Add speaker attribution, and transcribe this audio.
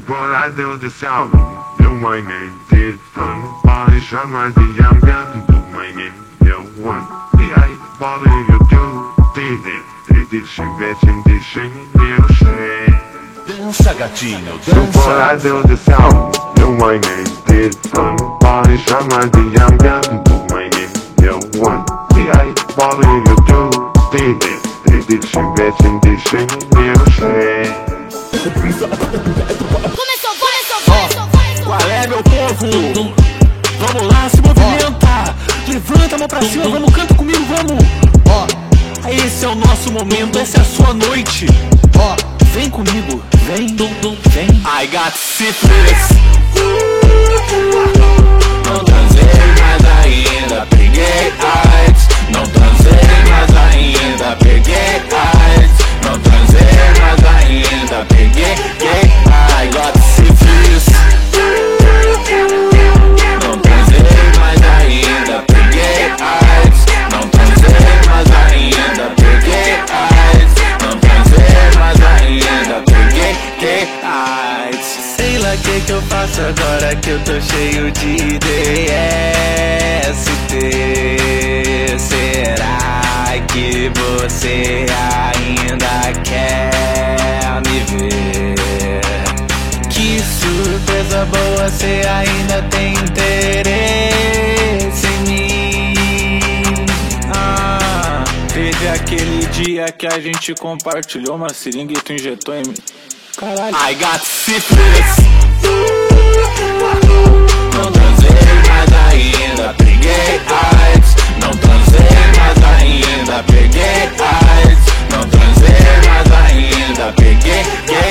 Speaker 1: poradę odesłał Know my name, did fun Body shot like the young gun Do my name, no one. The body you do Did it, did it, she bet in
Speaker 2: this shit
Speaker 1: Dança gatinho,
Speaker 2: dança.
Speaker 1: poradę odesłał Know my name, did fun Body shot like the young gun Do my name, no one. The body you do Did it, did it, she bet in this shit
Speaker 3: Começou, começou, começou, começou.
Speaker 4: Qual é, meu povo? Vamos lá, se movimenta! Levanta a mão pra cima, vamos, canta comigo, vamos! Ó, esse é o nosso momento, essa é a sua noite! Ó, vem comigo, vem, vem! I got syphilis! Sei lá que que eu faço agora que eu tô cheio de DST Será que você ainda quer me ver? Que surpresa boa, você ainda tem interesse em mim. Ah, teve aquele dia que a gente compartilhou uma seringa e tu injetou em mim Caralho. I got syphilis. Não transei, mas ainda. Peguei AIDS. Não transei, mas ainda. Peguei AIDS. Não transei, mas ainda. Peguei